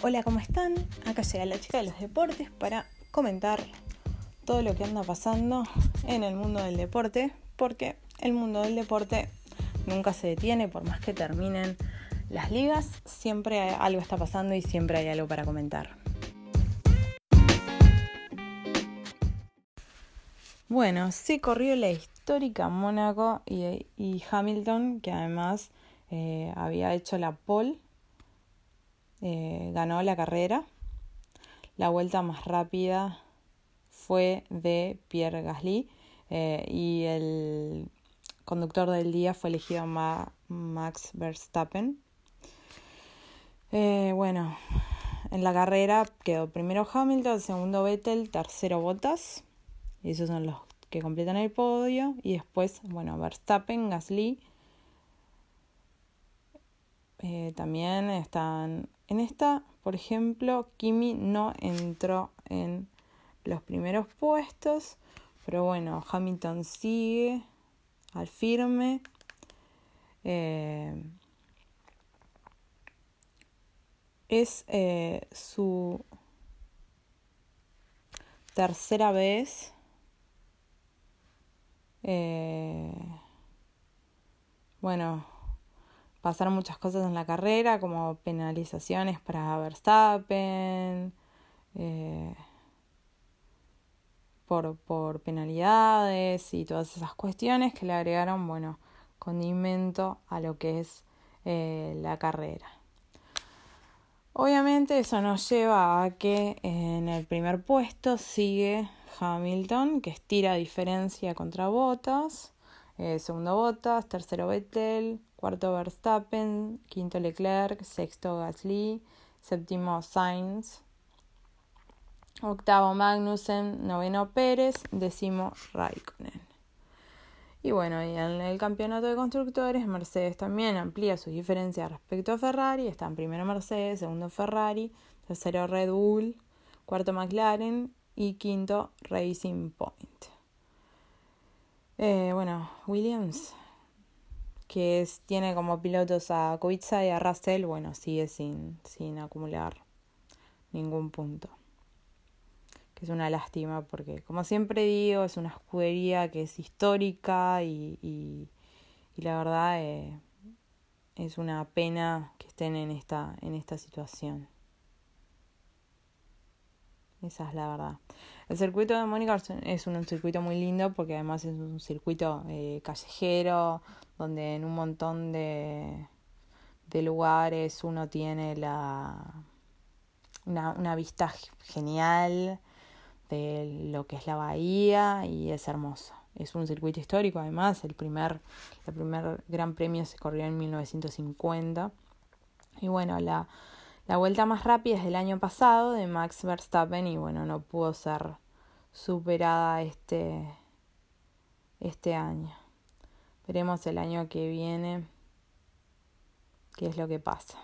Hola, ¿cómo están? Acá llega la chica de los deportes para comentar todo lo que anda pasando en el mundo del deporte, porque el mundo del deporte nunca se detiene, por más que terminen las ligas, siempre algo está pasando y siempre hay algo para comentar. Bueno, se corrió la histórica Mónaco y, Hamilton, que además eh, había hecho la pole eh, ganó la carrera. La vuelta más rápida fue de Pierre Gasly eh, y el conductor del día fue elegido Max Verstappen. Eh, bueno, en la carrera quedó primero Hamilton, segundo Vettel, tercero Bottas. Y esos son los que completan el podio. Y después, bueno, Verstappen, Gasly. También están en esta, por ejemplo, Kimi no entró en los primeros puestos, pero bueno, Hamilton sigue al firme. Eh, es eh, su tercera vez eh, bueno pasaron muchas cosas en la carrera, como penalizaciones para Verstappen, eh, por, por penalidades y todas esas cuestiones que le agregaron, bueno, condimento a lo que es eh, la carrera. Obviamente eso nos lleva a que en el primer puesto sigue Hamilton, que estira diferencia contra Bottas, eh, segundo Bottas, tercero Vettel, cuarto Verstappen, quinto Leclerc, sexto Gasly, séptimo Sainz, octavo Magnussen, noveno Pérez, décimo Raikkonen. Y bueno, y en el campeonato de constructores, Mercedes también amplía sus diferencias respecto a Ferrari. Están primero Mercedes, segundo Ferrari, tercero Red Bull, cuarto McLaren y quinto Racing Point. Eh, bueno, Williams que tiene como pilotos a Kubica y a Russell, bueno, sigue sin, sin acumular ningún punto. Que es una lástima porque, como siempre digo, es una escudería que es histórica y, y, la verdad eh, es una pena que estén en esta, en esta situación. Esa es la verdad. El circuito de Mónica es un, circuito muy lindo porque además es un circuito eh, callejero, donde en un montón de, de lugares uno tiene la, una, una vista genial de lo que es la bahía y es hermoso. Es un circuito histórico, además, el primer, el primer gran premio se corrió en 1950. Y bueno, la, la vuelta más rápida es del año pasado de Max Verstappen y bueno, no pudo ser superada este, este año. Veremos el año que viene qué es lo que pasa.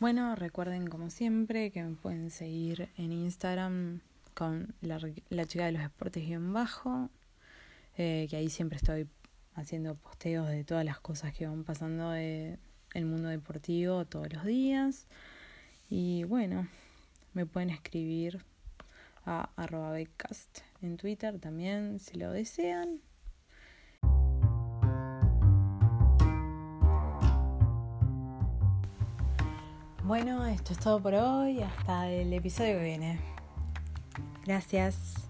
Bueno, recuerden como siempre que me pueden seguir en Instagram con la, chica de los deportes en bajo, eh, que ahí siempre estoy haciendo posteos de todas las cosas que van pasando en el mundo deportivo todos los días. Y bueno, me pueden escribir a arroba becast en Twitter también si lo desean. Bueno, esto es todo por hoy. Hasta el episodio que viene. Gracias.